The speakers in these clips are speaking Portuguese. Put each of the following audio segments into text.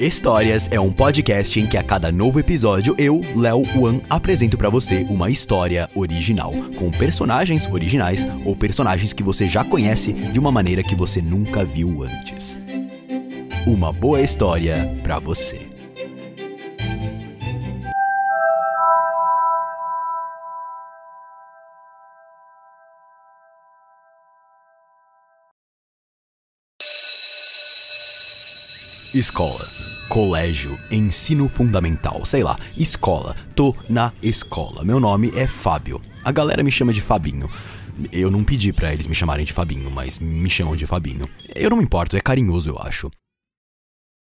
Histórias é um podcast em que a cada novo episódio eu, Léo Wan, apresento para você uma história original, com personagens originais ou personagens que você já conhece de uma maneira que você nunca viu antes. Uma boa história para você. Escola, colégio, ensino fundamental, sei lá, escola. Tô na escola. Meu nome é Fábio. A galera me chama de Fabinho. Eu não pedi para eles me chamarem de Fabinho, mas me chamam de Fabinho. Eu não me importo, é carinhoso, eu acho.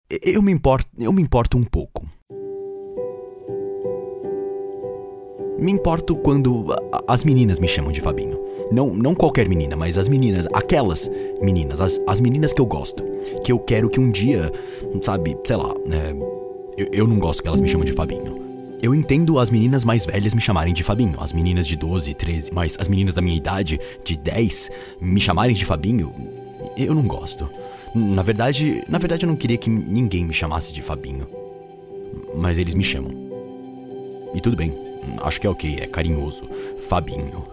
Eu me importo, eu me importo um pouco. Me importo quando as meninas me chamam de Fabinho. Não, não qualquer menina, mas as meninas, aquelas meninas, as, as meninas que eu gosto. Que eu quero que um dia, sabe, sei lá, né, eu, eu não gosto que elas me chamam de Fabinho. Eu entendo as meninas mais velhas me chamarem de Fabinho, as meninas de 12, 13, mas as meninas da minha idade, de 10, me chamarem de Fabinho, eu não gosto. Na verdade, na verdade eu não queria que ninguém me chamasse de Fabinho. Mas eles me chamam. E tudo bem. Acho que é ok, é carinhoso. Fabinho.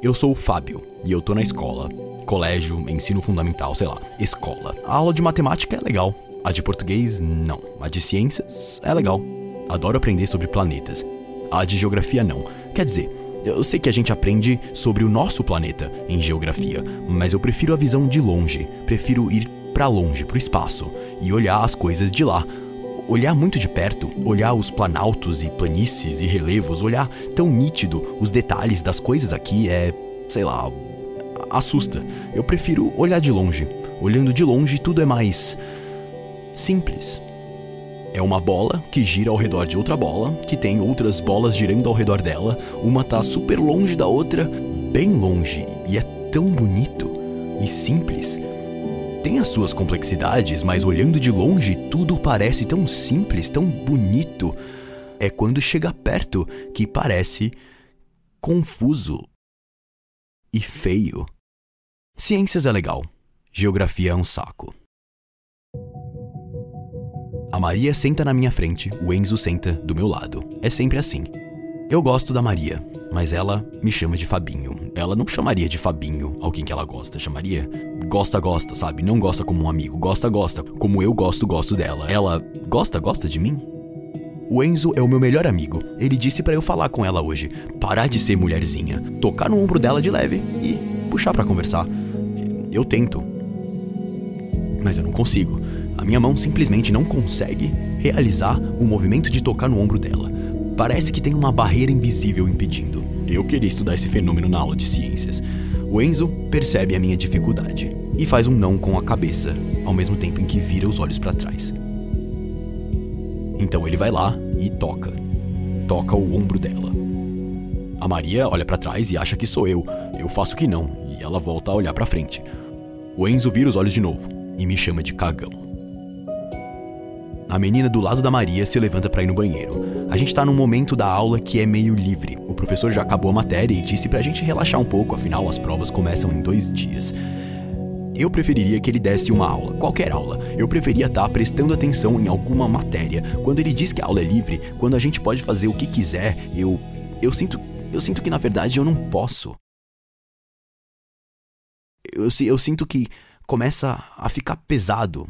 Eu sou o Fábio e eu tô na escola. Colégio, ensino fundamental, sei lá, escola. A aula de matemática é legal. A de português, não. A de ciências é legal. Adoro aprender sobre planetas. A de geografia, não. Quer dizer, eu sei que a gente aprende sobre o nosso planeta em geografia, mas eu prefiro a visão de longe. Prefiro ir para longe, pro espaço, e olhar as coisas de lá olhar muito de perto, olhar os planaltos e planícies e relevos, olhar tão nítido os detalhes das coisas aqui é, sei lá, assusta. Eu prefiro olhar de longe. Olhando de longe, tudo é mais simples. É uma bola que gira ao redor de outra bola, que tem outras bolas girando ao redor dela. Uma tá super longe da outra, bem longe, e é tão bonito e simples tem as suas complexidades, mas olhando de longe, tudo parece tão simples, tão bonito. É quando chega perto que parece confuso e feio. Ciências é legal, geografia é um saco. A Maria senta na minha frente, o Enzo senta do meu lado. É sempre assim. Eu gosto da Maria, mas ela me chama de Fabinho. Ela não chamaria de Fabinho alguém que ela gosta, chamaria gosta, gosta, sabe? Não gosta como um amigo, gosta, gosta, como eu gosto, gosto dela. Ela gosta, gosta de mim? O Enzo é o meu melhor amigo. Ele disse para eu falar com ela hoje, parar de ser mulherzinha, tocar no ombro dela de leve e puxar para conversar. Eu tento, mas eu não consigo. A minha mão simplesmente não consegue realizar o movimento de tocar no ombro dela. Parece que tem uma barreira invisível impedindo. Eu queria estudar esse fenômeno na aula de ciências. O Enzo percebe a minha dificuldade e faz um não com a cabeça, ao mesmo tempo em que vira os olhos para trás. Então ele vai lá e toca. Toca o ombro dela. A Maria olha para trás e acha que sou eu. Eu faço que não, e ela volta a olhar para frente. O Enzo vira os olhos de novo e me chama de cagão. A menina do lado da Maria se levanta para ir no banheiro. A gente tá num momento da aula que é meio livre. O professor já acabou a matéria e disse pra gente relaxar um pouco, afinal as provas começam em dois dias. Eu preferiria que ele desse uma aula, qualquer aula. Eu preferia estar tá prestando atenção em alguma matéria. Quando ele diz que a aula é livre, quando a gente pode fazer o que quiser, eu eu sinto eu sinto que na verdade eu não posso. Eu, eu sinto que começa a ficar pesado,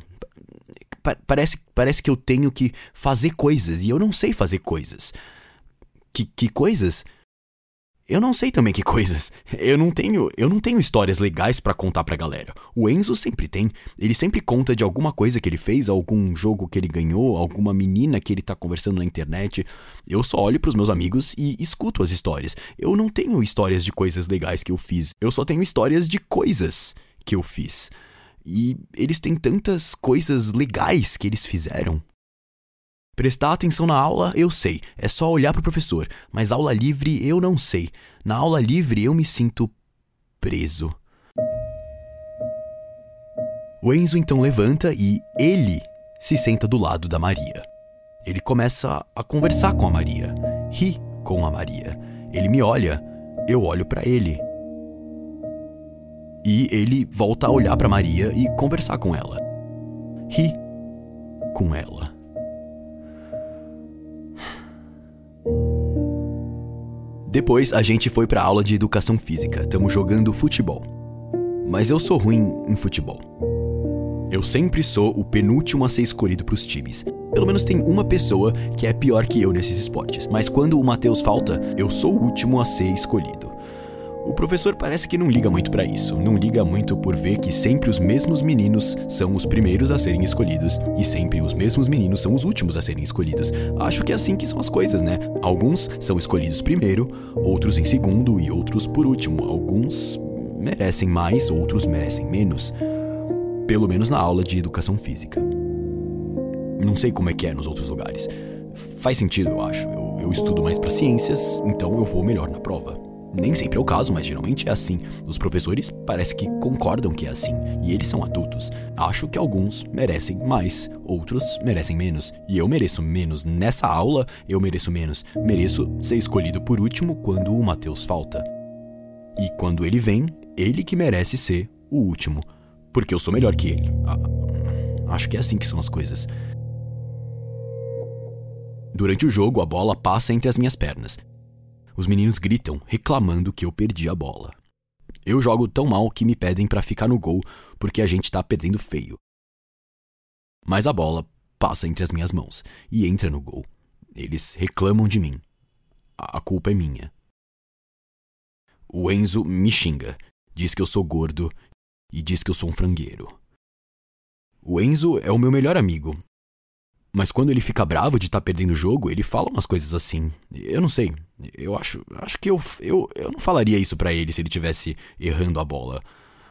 parece, parece que eu tenho que fazer coisas e eu não sei fazer coisas. Que, que coisas? Eu não sei também que coisas. Eu não tenho, eu não tenho histórias legais para contar pra galera. O Enzo sempre tem. Ele sempre conta de alguma coisa que ele fez, algum jogo que ele ganhou, alguma menina que ele tá conversando na internet. Eu só olho pros meus amigos e escuto as histórias. Eu não tenho histórias de coisas legais que eu fiz. Eu só tenho histórias de coisas que eu fiz. E eles têm tantas coisas legais que eles fizeram. Prestar atenção na aula, eu sei, é só olhar para o professor, mas aula livre eu não sei. Na aula livre eu me sinto preso. O Enzo então levanta e ele se senta do lado da Maria. Ele começa a conversar com a Maria, ri com a Maria. Ele me olha, eu olho para ele. E ele volta a olhar para Maria e conversar com ela. Ri. com ela. Depois a gente foi pra aula de educação física, tamo jogando futebol. Mas eu sou ruim em futebol. Eu sempre sou o penúltimo a ser escolhido pros times. Pelo menos tem uma pessoa que é pior que eu nesses esportes, mas quando o Matheus falta, eu sou o último a ser escolhido. O professor parece que não liga muito para isso, não liga muito por ver que sempre os mesmos meninos são os primeiros a serem escolhidos e sempre os mesmos meninos são os últimos a serem escolhidos. Acho que é assim que são as coisas, né? Alguns são escolhidos primeiro, outros em segundo e outros por último. Alguns merecem mais, outros merecem menos. Pelo menos na aula de educação física. Não sei como é que é nos outros lugares. Faz sentido, eu acho. Eu, eu estudo mais para ciências, então eu vou melhor na prova. Nem sempre é o caso, mas geralmente é assim. Os professores parece que concordam que é assim, e eles são adultos. Acho que alguns merecem mais, outros merecem menos. E eu mereço menos nessa aula, eu mereço menos. Mereço ser escolhido por último quando o Matheus falta. E quando ele vem, ele que merece ser o último. Porque eu sou melhor que ele. Ah, acho que é assim que são as coisas. Durante o jogo, a bola passa entre as minhas pernas. Os meninos gritam, reclamando que eu perdi a bola. Eu jogo tão mal que me pedem para ficar no gol porque a gente tá perdendo feio. Mas a bola passa entre as minhas mãos e entra no gol. Eles reclamam de mim. A culpa é minha. O Enzo me xinga, diz que eu sou gordo e diz que eu sou um frangueiro. O Enzo é o meu melhor amigo mas quando ele fica bravo de estar tá perdendo o jogo, ele fala umas coisas assim. Eu não sei. Eu acho, acho que eu, eu, eu não falaria isso para ele se ele tivesse errando a bola.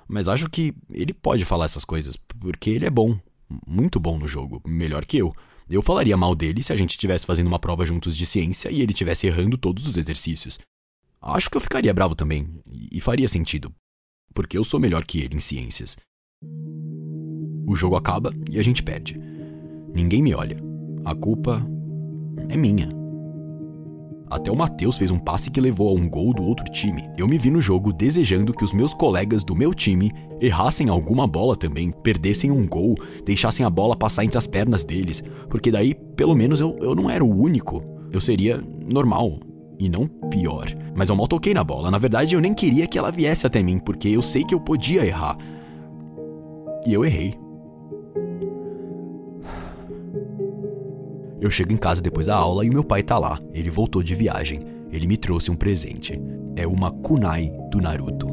Mas acho que ele pode falar essas coisas, porque ele é bom, muito bom no jogo, melhor que eu. Eu falaria mal dele se a gente estivesse fazendo uma prova juntos de ciência e ele estivesse errando todos os exercícios. Acho que eu ficaria bravo também, e faria sentido, porque eu sou melhor que ele em ciências. O jogo acaba e a gente perde. Ninguém me olha. A culpa é minha. Até o Matheus fez um passe que levou a um gol do outro time. Eu me vi no jogo desejando que os meus colegas do meu time errassem alguma bola também, perdessem um gol, deixassem a bola passar entre as pernas deles, porque daí, pelo menos, eu, eu não era o único. Eu seria normal, e não pior. Mas eu mal toquei na bola. Na verdade, eu nem queria que ela viesse até mim, porque eu sei que eu podia errar. E eu errei. Eu chego em casa depois da aula e meu pai tá lá. Ele voltou de viagem. Ele me trouxe um presente. É uma kunai do Naruto.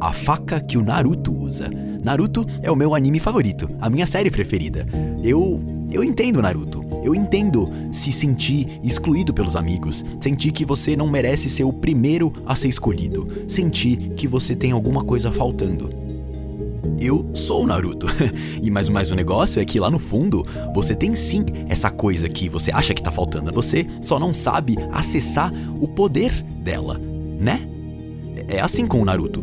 A faca que o Naruto usa. Naruto é o meu anime favorito, a minha série preferida. Eu eu entendo Naruto. Eu entendo se sentir excluído pelos amigos, sentir que você não merece ser o primeiro a ser escolhido, sentir que você tem alguma coisa faltando eu sou o Naruto. e mais, mais um negócio é que lá no fundo você tem sim essa coisa que você acha que tá faltando. Você só não sabe acessar o poder dela, né? É assim com o Naruto.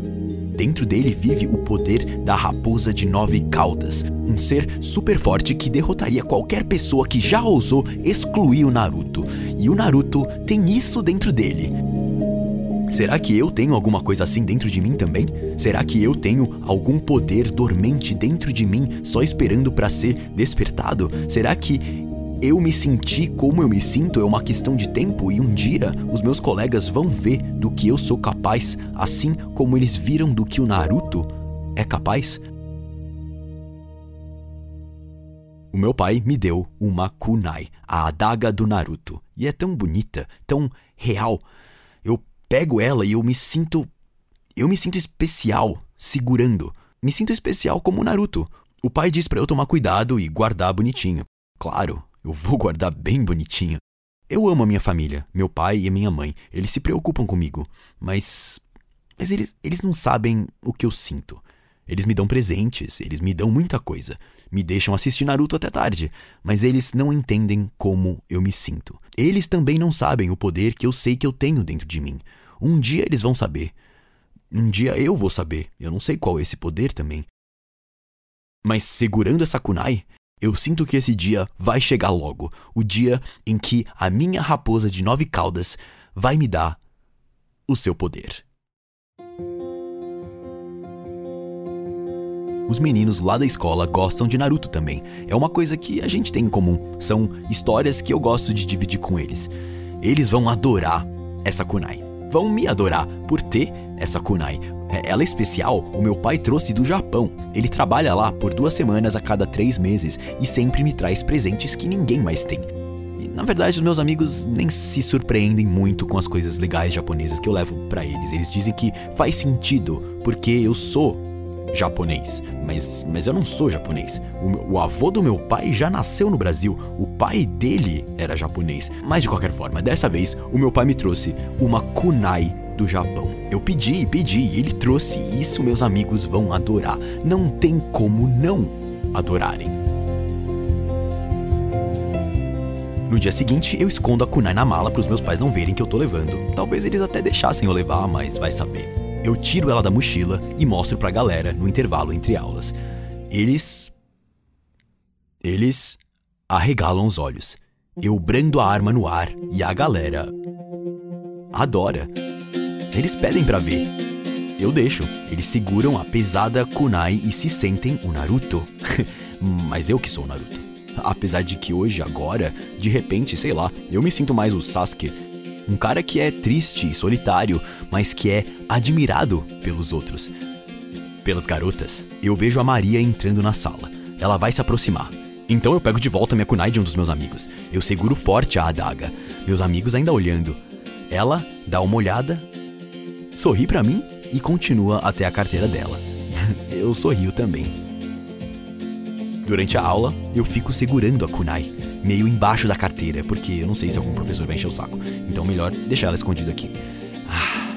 Dentro dele vive o poder da raposa de nove caudas, um ser super forte que derrotaria qualquer pessoa que já ousou excluir o Naruto. E o Naruto tem isso dentro dele. Será que eu tenho alguma coisa assim dentro de mim também? Será que eu tenho algum poder dormente dentro de mim só esperando para ser despertado? Será que eu me senti como eu me sinto é uma questão de tempo e um dia os meus colegas vão ver do que eu sou capaz, assim como eles viram do que o Naruto é capaz? O meu pai me deu uma kunai, a adaga do Naruto, e é tão bonita, tão real. Pego ela e eu me sinto. Eu me sinto especial segurando. Me sinto especial como o Naruto. O pai diz para eu tomar cuidado e guardar bonitinho. Claro, eu vou guardar bem bonitinho. Eu amo a minha família, meu pai e minha mãe. Eles se preocupam comigo, mas. Mas eles, eles não sabem o que eu sinto. Eles me dão presentes, eles me dão muita coisa me deixam assistir Naruto até tarde, mas eles não entendem como eu me sinto. Eles também não sabem o poder que eu sei que eu tenho dentro de mim. Um dia eles vão saber. Um dia eu vou saber. Eu não sei qual é esse poder também. Mas segurando essa kunai, eu sinto que esse dia vai chegar logo. O dia em que a minha raposa de nove caudas vai me dar o seu poder. Os meninos lá da escola gostam de Naruto também. É uma coisa que a gente tem em comum. São histórias que eu gosto de dividir com eles. Eles vão adorar essa kunai. Vão me adorar por ter essa kunai. É, ela é especial, o meu pai trouxe do Japão. Ele trabalha lá por duas semanas a cada três meses e sempre me traz presentes que ninguém mais tem. E, na verdade, os meus amigos nem se surpreendem muito com as coisas legais japonesas que eu levo para eles. Eles dizem que faz sentido, porque eu sou japonês. Mas, mas eu não sou japonês. O, o, avô do meu pai já nasceu no Brasil. O pai dele era japonês. Mas de qualquer forma, dessa vez, o meu pai me trouxe uma kunai do Japão. Eu pedi e pedi e ele trouxe. Isso meus amigos vão adorar. Não tem como não adorarem. No dia seguinte, eu escondo a kunai na mala para os meus pais não verem que eu tô levando. Talvez eles até deixassem eu levar, mas vai saber. Eu tiro ela da mochila e mostro pra galera no intervalo entre aulas. Eles. Eles arregalam os olhos. Eu brando a arma no ar e a galera. adora. Eles pedem para ver. Eu deixo. Eles seguram a pesada kunai e se sentem o Naruto. Mas eu que sou o Naruto. Apesar de que hoje, agora, de repente, sei lá, eu me sinto mais o Sasuke. Um cara que é triste e solitário, mas que é admirado pelos outros. Pelas garotas. Eu vejo a Maria entrando na sala. Ela vai se aproximar. Então eu pego de volta minha kunai de um dos meus amigos. Eu seguro forte a adaga. Meus amigos ainda olhando. Ela dá uma olhada sorri para mim e continua até a carteira dela. eu sorrio também. Durante a aula, eu fico segurando a kunai, meio embaixo da carteira, porque eu não sei se algum professor vai encher o saco. Então melhor deixar ela escondida aqui. Ah.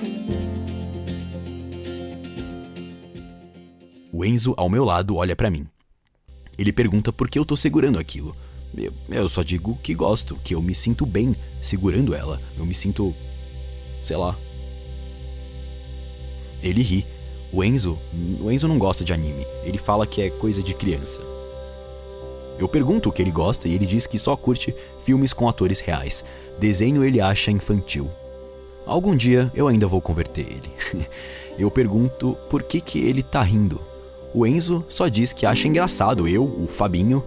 O Enzo, ao meu lado, olha para mim. Ele pergunta por que eu tô segurando aquilo. Eu, eu só digo que gosto, que eu me sinto bem segurando ela. Eu me sinto. sei lá, ele ri. O Enzo, o Enzo não gosta de anime. Ele fala que é coisa de criança. Eu pergunto o que ele gosta e ele diz que só curte filmes com atores reais. Desenho ele acha infantil. Algum dia eu ainda vou converter ele. eu pergunto por que que ele tá rindo. O Enzo só diz que acha engraçado eu, o Fabinho,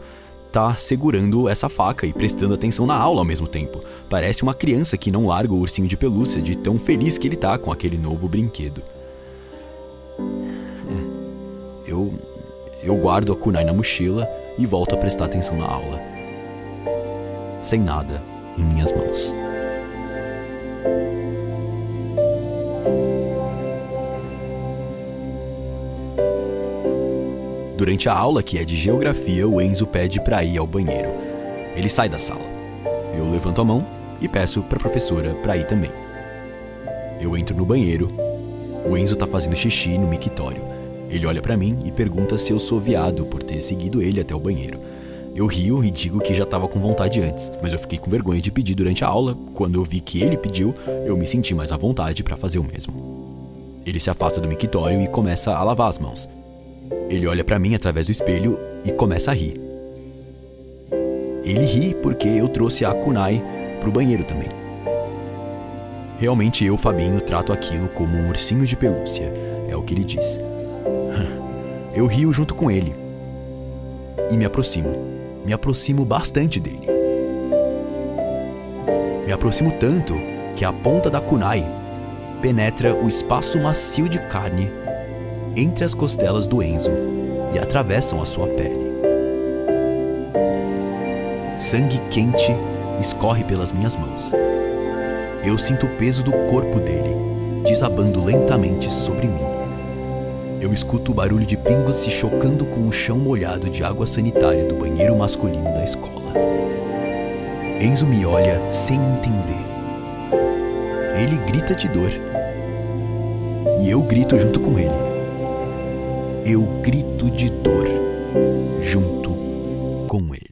tá segurando essa faca e prestando atenção na aula ao mesmo tempo. Parece uma criança que não larga o ursinho de pelúcia de tão feliz que ele tá com aquele novo brinquedo. Eu, eu guardo a kunai na mochila e volto a prestar atenção na aula. Sem nada em minhas mãos. Durante a aula, que é de geografia, o Enzo pede para ir ao banheiro. Ele sai da sala. Eu levanto a mão e peço para a professora para ir também. Eu entro no banheiro. O Enzo tá fazendo xixi no mictório. Ele olha para mim e pergunta se eu sou viado por ter seguido ele até o banheiro. Eu rio e digo que já estava com vontade antes, mas eu fiquei com vergonha de pedir durante a aula. Quando eu vi que ele pediu, eu me senti mais à vontade para fazer o mesmo. Ele se afasta do mictório e começa a lavar as mãos. Ele olha para mim através do espelho e começa a rir. Ele ri porque eu trouxe a kunai pro banheiro também. Realmente eu, Fabinho, trato aquilo como um ursinho de pelúcia, é o que ele diz. Eu rio junto com ele e me aproximo. Me aproximo bastante dele. Me aproximo tanto que a ponta da kunai penetra o espaço macio de carne entre as costelas do Enzo e atravessam a sua pele. Sangue quente escorre pelas minhas mãos. Eu sinto o peso do corpo dele desabando lentamente sobre mim. Eu escuto o barulho de pingos se chocando com o chão molhado de água sanitária do banheiro masculino da escola. Enzo me olha sem entender. Ele grita de dor. E eu grito junto com ele. Eu grito de dor junto com ele.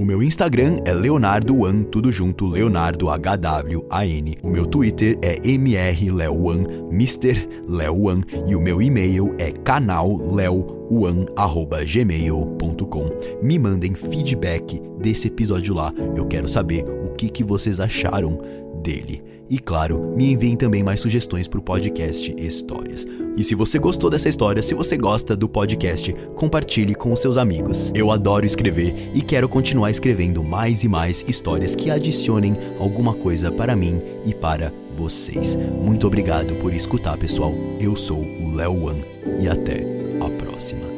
O meu Instagram é Leonardo Wan, tudo junto, Leonardo H-W-A-N. O meu Twitter é mrleowan, Mr. Leowan. E o meu e-mail é canalleo.gmail.com. Me mandem feedback desse episódio lá. Eu quero saber o que, que vocês acharam dele. E claro, me enviem também mais sugestões para o podcast Histórias. E se você gostou dessa história, se você gosta do podcast, compartilhe com os seus amigos. Eu adoro escrever e quero continuar escrevendo mais e mais histórias que adicionem alguma coisa para mim e para vocês. Muito obrigado por escutar, pessoal. Eu sou o Léo Wan e até a próxima.